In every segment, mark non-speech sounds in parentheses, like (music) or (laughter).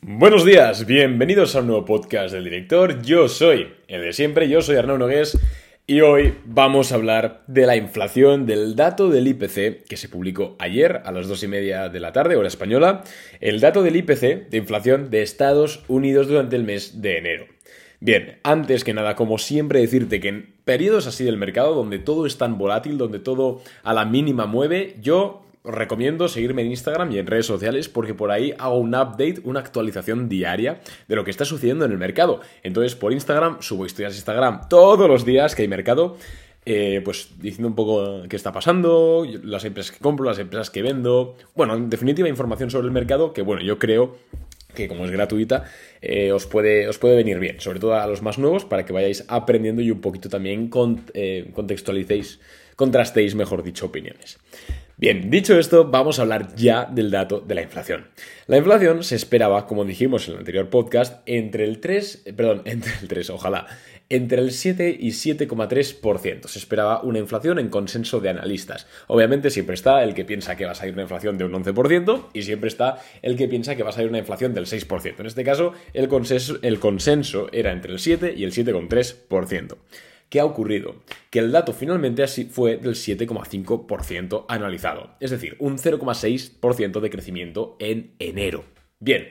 Buenos días, bienvenidos a un nuevo podcast del director. Yo soy el de siempre, yo soy Arnaud Nogués y hoy vamos a hablar de la inflación, del dato del IPC que se publicó ayer a las dos y media de la tarde, hora española, el dato del IPC de inflación de Estados Unidos durante el mes de enero. Bien, antes que nada, como siempre, decirte que en periodos así del mercado, donde todo es tan volátil, donde todo a la mínima mueve, yo recomiendo seguirme en Instagram y en redes sociales porque por ahí hago un update, una actualización diaria de lo que está sucediendo en el mercado. Entonces, por Instagram subo historias de Instagram todos los días que hay mercado. Eh, pues diciendo un poco qué está pasando, las empresas que compro, las empresas que vendo. Bueno, en definitiva, información sobre el mercado que, bueno, yo creo que como es gratuita, eh, os, puede, os puede venir bien, sobre todo a los más nuevos, para que vayáis aprendiendo y un poquito también eh, contextualicéis, contrastéis, mejor dicho, opiniones. Bien, dicho esto, vamos a hablar ya del dato de la inflación. La inflación se esperaba, como dijimos en el anterior podcast, entre el 3, eh, perdón, (laughs) entre el 3, ojalá, entre el 7 y 7,3%. Se esperaba una inflación en consenso de analistas. Obviamente siempre está el que piensa que va a salir una inflación de un 11% y siempre está el que piensa que va a salir una inflación del 6%. En este caso, el consenso, el consenso era entre el 7 y el 7,3%. ¿Qué ha ocurrido? Que el dato finalmente así fue del 7,5% anualizado, es decir, un 0,6% de crecimiento en enero. Bien,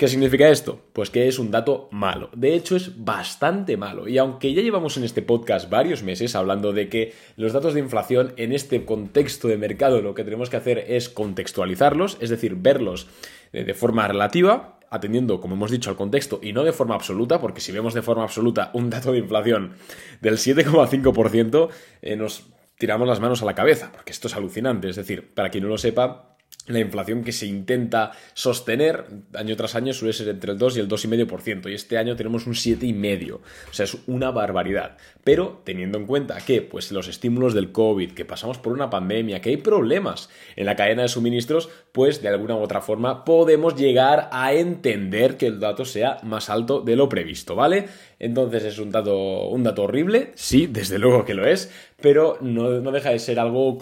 ¿Qué significa esto? Pues que es un dato malo. De hecho, es bastante malo. Y aunque ya llevamos en este podcast varios meses hablando de que los datos de inflación en este contexto de mercado lo que tenemos que hacer es contextualizarlos, es decir, verlos de forma relativa, atendiendo, como hemos dicho, al contexto y no de forma absoluta, porque si vemos de forma absoluta un dato de inflación del 7,5%, eh, nos tiramos las manos a la cabeza, porque esto es alucinante. Es decir, para quien no lo sepa, la inflación que se intenta sostener año tras año suele ser entre el 2 y el 2,5%, y este año tenemos un 7,5%, o sea, es una barbaridad. Pero teniendo en cuenta que pues, los estímulos del COVID, que pasamos por una pandemia, que hay problemas en la cadena de suministros, pues de alguna u otra forma podemos llegar a entender que el dato sea más alto de lo previsto, ¿vale? Entonces es un dato, un dato horrible, sí, desde luego que lo es, pero no, no deja de ser algo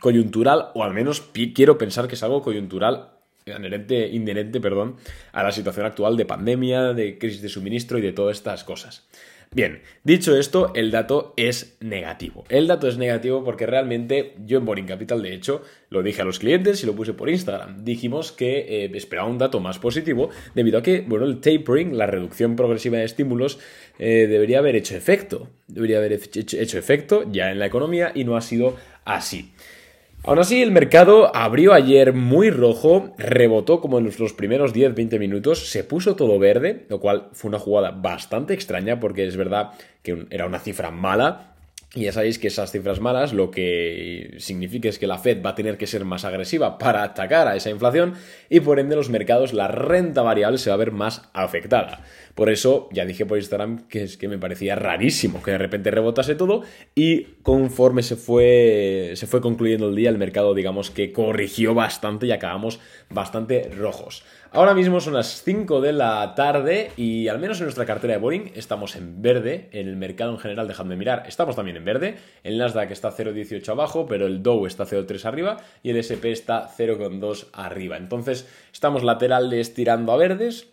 coyuntural, o al menos quiero pensar que es algo coyuntural inherente, inherente perdón, a la situación actual de pandemia, de crisis de suministro y de todas estas cosas. Bien, dicho esto, el dato es negativo. El dato es negativo porque realmente yo en Boring Capital, de hecho, lo dije a los clientes y lo puse por Instagram. Dijimos que eh, esperaba un dato más positivo debido a que, bueno, el tapering, la reducción progresiva de estímulos, eh, debería haber hecho efecto. Debería haber hecho efecto ya en la economía y no ha sido así. Aún así, el mercado abrió ayer muy rojo, rebotó como en los primeros 10-20 minutos, se puso todo verde, lo cual fue una jugada bastante extraña porque es verdad que era una cifra mala, y ya sabéis que esas cifras malas lo que significa es que la Fed va a tener que ser más agresiva para atacar a esa inflación y por ende los mercados, la renta variable se va a ver más afectada. Por eso ya dije por Instagram que es que me parecía rarísimo que de repente rebotase todo y conforme se fue, se fue concluyendo el día el mercado digamos que corrigió bastante y acabamos bastante rojos. Ahora mismo son las 5 de la tarde y al menos en nuestra cartera de Boring estamos en verde, en el mercado en general dejadme mirar, estamos también en verde, el Nasdaq está 0,18 abajo, pero el Dow está 0,3 arriba y el SP está 0,2 arriba. Entonces estamos laterales tirando a verdes,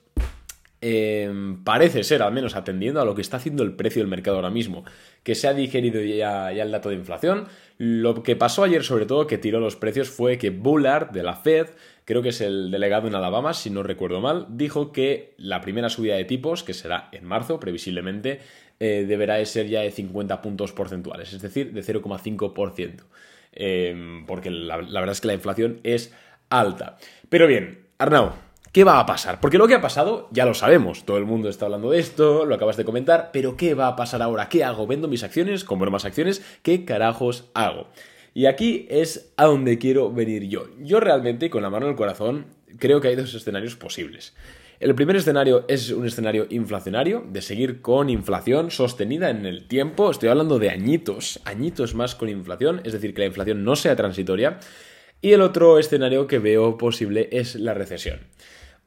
Em, parece ser, al menos atendiendo a lo que está haciendo el precio del mercado ahora mismo, que se ha digerido ya, el dato de inflación. Lo que pasó ayer, sobre todo, que tiró los precios, fue que Bullard de la Fed, creo que es el delegado en Alabama, si no recuerdo mal, dijo que la primera subida de tipos, que será en marzo, previsiblemente, eh, deberá ser ya de 50 puntos porcentuales, es decir, de 0,5%. Em, porque la, la verdad es que la inflación es alta. Pero bien, Arnau, ¿Qué va a pasar? Porque lo que ha pasado ya lo sabemos, todo el mundo está hablando de esto, lo acabas de comentar, pero ¿qué va a pasar ahora? ¿Qué hago? ¿Vendo mis acciones? ¿Compro más acciones? ¿Qué carajos hago? Y aquí es a donde quiero venir yo. Yo realmente, con la mano en el corazón, creo que hay dos escenarios posibles. El primer escenario es un escenario inflacionario, de seguir con inflación sostenida en el tiempo. Estoy hablando de añitos, añitos más con inflación, es decir, que la inflación no sea transitoria. Y el otro escenario que veo posible es la recesión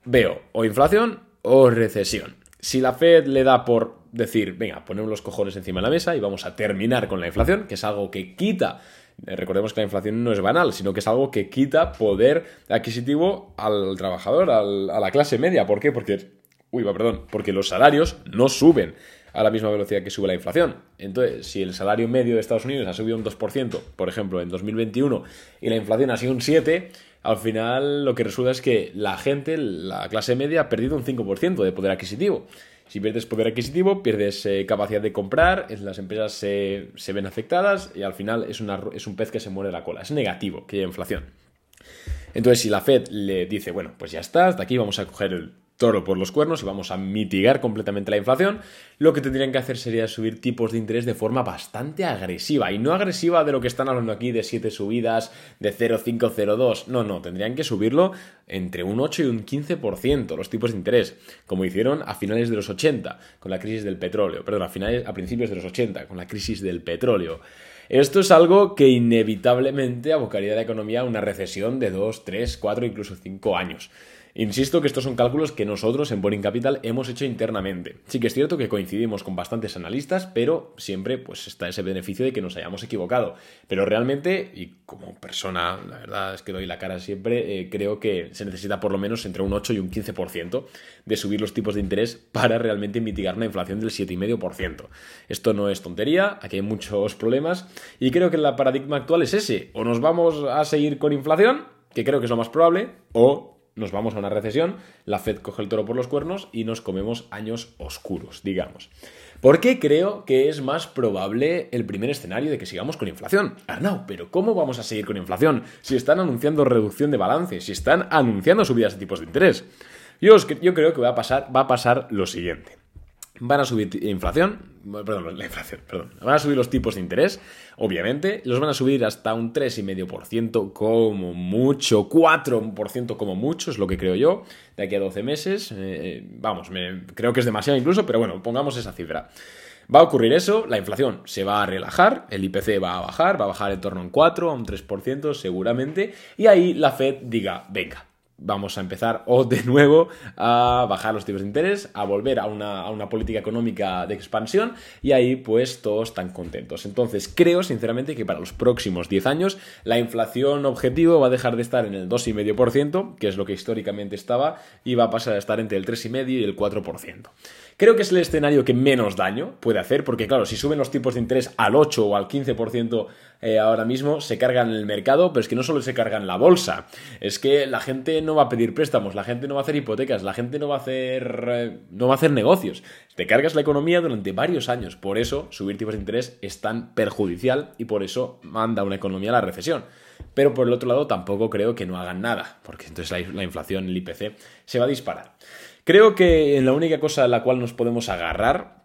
veo o inflación o recesión. Si la Fed le da por decir, venga, ponemos los cojones encima de la mesa y vamos a terminar con la inflación, que es algo que quita Eh, recordemos que la inflación no es banal, sino que es algo que quita poder adquisitivo al trabajador, a la clase media. ¿Por qué? Porque, uy, perdón, porque los salarios no suben a la misma velocidad que sube la inflación. Entonces, si el salario medio de Estados Unidos ha subido un 2%, por ejemplo, en 2021, y la inflación ha sido un 7%, al final lo que resulta es que la gente, la clase media, ha perdido un 5% de poder adquisitivo. Si pierdes poder adquisitivo, pierdes eh, capacidad de comprar, las empresas se, ven afectadas y al final es, es un pez que se muere la cola. Es negativo que haya inflación. Entonces, si la Fed le dice, bueno, pues ya está, hasta aquí vamos a coger el toro por los cuernos y vamos a mitigar completamente la inflación, lo que tendrían que hacer sería subir tipos de interés de forma bastante agresiva. Y no agresiva de lo que están hablando aquí de 7 subidas, de 0,502. No, no, tendrían que subirlo entre un 8 y un 15% los tipos de interés, como hicieron a finales de los 80 con la crisis del petróleo. Perdón, a, finales, a principios de los 80 con la crisis del petróleo. Esto es algo que inevitablemente abocaría a la economía a una recesión de 2, 3, 4, incluso 5 años. Insisto que estos son cálculos que nosotros en Boring Capital hemos hecho internamente. Sí que es cierto que coincidimos con bastantes analistas, pero siempre pues está ese beneficio de que nos hayamos equivocado. Pero realmente, y como persona, la verdad es que doy la cara siempre, eh, creo que se necesita por lo menos entre un 8 y un 15% de subir los tipos de interés para realmente mitigar una inflación del 7,5%. Esto no es tontería, aquí hay muchos problemas y creo que el paradigma actual es ese. O nos vamos a seguir con inflación, que creo que es lo más probable, o nos vamos a una recesión, la Fed coge el toro por los cuernos y nos comemos años oscuros, digamos. ¿Por qué creo que es más probable el primer escenario de que sigamos con inflación? Arnau, pero ¿cómo vamos a seguir con inflación si están anunciando reducción de balance, si están anunciando subidas de tipos de interés? Yo, creo que va a pasar lo siguiente van a subir inflación, perdón, la inflación, perdón, van a subir los tipos de interés, obviamente, los van a subir hasta un 3,5% como mucho, 4% como mucho, es lo que creo yo, de aquí a 12 meses, eh, vamos, me, creo que es demasiado incluso, pero bueno, pongamos esa cifra. Va a ocurrir eso, la inflación se va a relajar, el IPC va a bajar, va a bajar en torno a un 4, a un 3% seguramente, y ahí la Fed diga, venga, vamos a empezar o de nuevo a bajar los tipos de interés, a volver a una, política económica de expansión y ahí pues todos están contentos. Entonces creo sinceramente que para los próximos 10 años la inflación objetivo va a dejar de estar en el 2,5%, que es lo que históricamente estaba, y va a pasar a estar entre el 3,5% y el 4%. Creo que es el escenario que menos daño puede hacer, porque claro, si suben los tipos de interés al 8 o al 15% eh, ahora mismo, se cargan el mercado, pero es que no solo se cargan la bolsa, es que la gente no va a pedir préstamos, la gente no va a hacer hipotecas, la gente no va a hacer, eh, no va a hacer negocios. Te cargas la economía durante varios años, por eso subir tipos de interés es tan perjudicial y por eso manda una economía a la recesión. Pero por el otro lado tampoco creo que no hagan nada, porque entonces la, la inflación, el IPC, se va a disparar. Creo que la única cosa a la cual nos podemos agarrar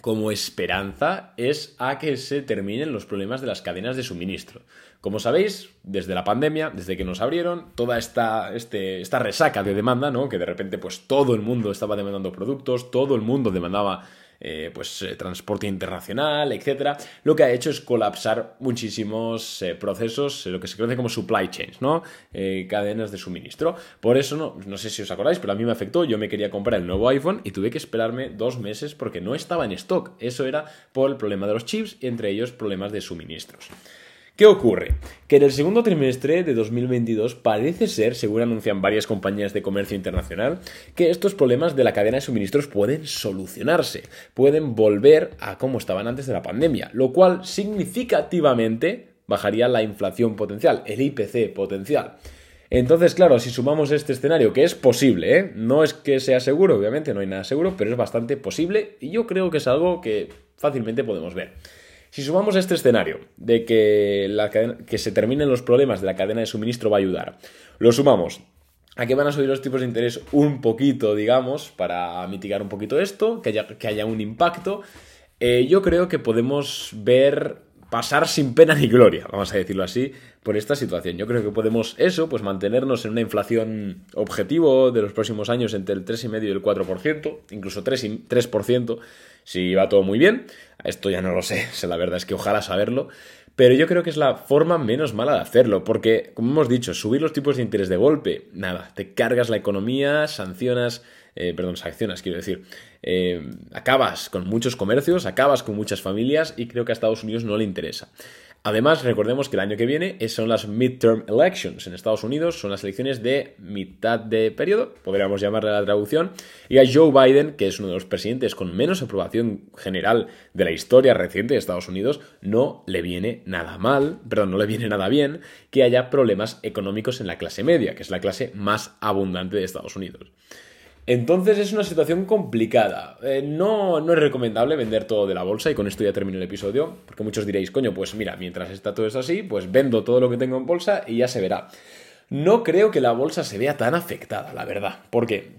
como esperanza es a que se terminen los problemas de las cadenas de suministro. Como sabéis, desde la pandemia, desde que nos abrieron, toda esta, este, esta resaca de demanda, ¿no? Que de repente, pues todo el mundo estaba demandando productos, todo el mundo demandaba eh, pues, eh, transporte internacional, etcétera, lo que ha hecho es colapsar muchísimos eh, procesos, lo que se conoce como supply chains, ¿no? cadenas de suministro. Por eso, no, no sé si os acordáis, pero a mí me afectó. Yo me quería comprar el nuevo iPhone y tuve que esperarme dos meses porque no estaba en stock. Eso era por el problema de los chips y entre ellos problemas de suministros. ¿Qué ocurre? Que en el segundo trimestre de 2022 parece ser, según anuncian varias compañías de comercio internacional, que estos problemas de la cadena de suministros pueden solucionarse, pueden volver a como estaban antes de la pandemia, lo cual significativamente bajaría la inflación potencial, el IPC potencial. Entonces, claro, si sumamos este escenario, que es posible, ¿eh? no es que sea seguro, obviamente no hay nada seguro, pero es bastante posible y yo creo que es algo que fácilmente podemos ver. Si sumamos este escenario de que, la que se terminen los problemas de la cadena de suministro va a ayudar, lo sumamos a que van a subir los tipos de interés un poquito, digamos, para mitigar un poquito esto, que haya, que haya un impacto, eh, yo creo que podemos ver pasar sin pena ni gloria, vamos a decirlo así, por esta situación. Yo creo que podemos eso, pues mantenernos en una inflación objetivo de los próximos años entre el 3,5 y el 4%, incluso 3%, 3% si va todo muy bien. Esto ya no lo sé, (laughs) la verdad es que ojalá saberlo. Pero yo creo que es la forma menos mala de hacerlo, porque, como hemos dicho, subir los tipos de interés de golpe, nada, te cargas la economía, sancionas, eh, perdón, sancionas, quiero decir, eh, acabas con muchos comercios, acabas con muchas familias y creo que a Estados Unidos no le interesa. Además, recordemos que el año que viene son las midterm elections en Estados Unidos, son las elecciones de mitad de periodo, podríamos llamarle la traducción, y a Joe Biden, que es uno de los presidentes con menos aprobación general de la historia reciente de Estados Unidos, no le viene nada mal, perdón, no le viene nada bien que haya problemas económicos en la clase media, que es la clase más abundante de Estados Unidos. Entonces es una situación complicada. Eh, no, no es recomendable vender todo de la bolsa y con esto ya termino el episodio, porque muchos diréis, coño, pues mira, mientras está todo eso así, pues vendo todo lo que tengo en bolsa y ya se verá. No creo que la bolsa se vea tan afectada, la verdad. ¿Por qué?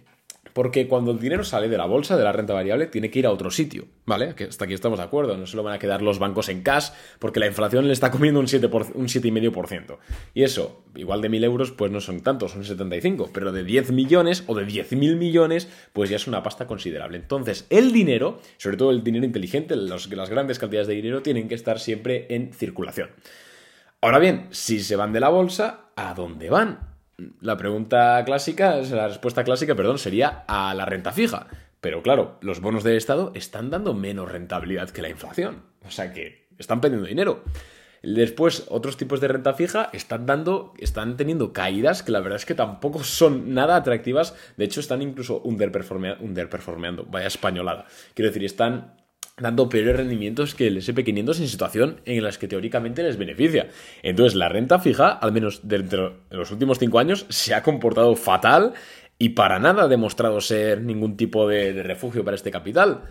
Porque cuando el dinero sale de la bolsa, de la renta variable, tiene que ir a otro sitio, ¿vale? Que hasta aquí estamos de acuerdo. No se lo van a quedar los bancos en cash porque la inflación le está comiendo un, 7 un 7,5%. Y eso, igual de 1.000 euros, pues no son tantos, son 75. Pero de 10 millones o de 10.000 millones, pues ya es una pasta considerable. Entonces, el dinero, sobre todo el dinero inteligente, las grandes cantidades de dinero, tienen que estar siempre en circulación. Ahora bien, si se van de la bolsa, ¿a dónde van? La pregunta clásica, la respuesta clásica, perdón, sería a la renta fija. Pero claro, los bonos del Estado están dando menos rentabilidad que la inflación. O sea que están perdiendo dinero. Después, otros tipos de renta fija están dando, están teniendo caídas que la verdad es que tampoco son nada atractivas. De hecho, están incluso underperformeando, vaya españolada. Quiero decir, están dando peores rendimientos que el SP500 en situación en las que teóricamente les beneficia. Entonces, la renta fija, al menos dentro de los últimos cinco años, se ha comportado fatal y para nada ha demostrado ser ningún tipo de refugio para este capital.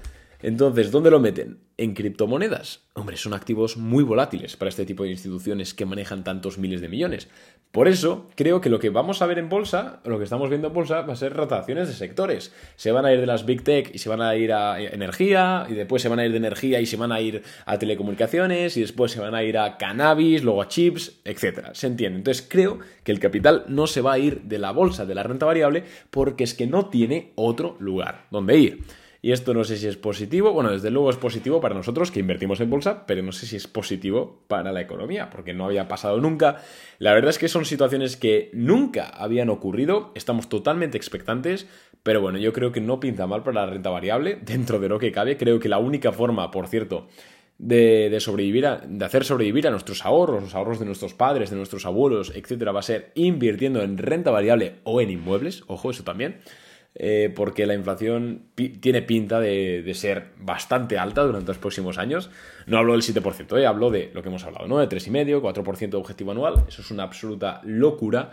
Entonces, ¿dónde lo meten? En criptomonedas. Hombre, son activos muy volátiles para este tipo de instituciones que manejan tantos miles de millones. Por eso, creo que lo que vamos a ver en bolsa, lo que estamos viendo en bolsa, va a ser rotaciones de sectores. Se van a ir de las big tech y se van a ir a energía, y después se van a ir de energía y se van a ir a telecomunicaciones, y después se van a ir a cannabis, luego a chips, etc. ¿Se entiende? Entonces, creo que el capital no se va a ir de la bolsa de la renta variable porque es que no tiene otro lugar donde ir. Y esto no sé si es positivo, bueno, desde luego es positivo para nosotros que invertimos en bolsa, pero no sé si es positivo para la economía, porque no había pasado nunca. La verdad es que son situaciones que nunca habían ocurrido, estamos totalmente expectantes, pero bueno, yo creo que no pinta mal para la renta variable, (laughs) dentro de lo que cabe. Creo que la única forma, por cierto, de, sobrevivir, de hacer sobrevivir a nuestros ahorros, los ahorros de nuestros padres, de nuestros abuelos, etcétera, va a ser invirtiendo en renta variable o en inmuebles, ojo, eso también. Eh, porque la inflación tiene pinta de, ser bastante alta durante los próximos años. No hablo del 7%, eh, hablo de lo que hemos hablado, ¿no? De 3,5%, 4% de objetivo anual. Eso es una absoluta locura.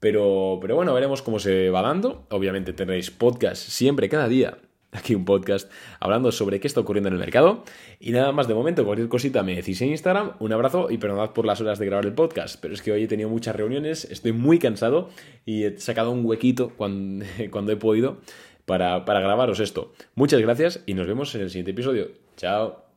Pero, pero bueno, veremos cómo se va dando. Obviamente tendréis podcast siempre, cada día, aquí un podcast hablando sobre qué está ocurriendo en el mercado. Y nada más de momento, cualquier cosita me decís en Instagram. Un abrazo y perdonad por las horas de grabar el podcast, pero es que hoy he tenido muchas reuniones, estoy muy cansado y he sacado un huequito cuando, (laughs) cuando he podido para, para grabaros esto. Muchas gracias y nos vemos en el siguiente episodio. Chao.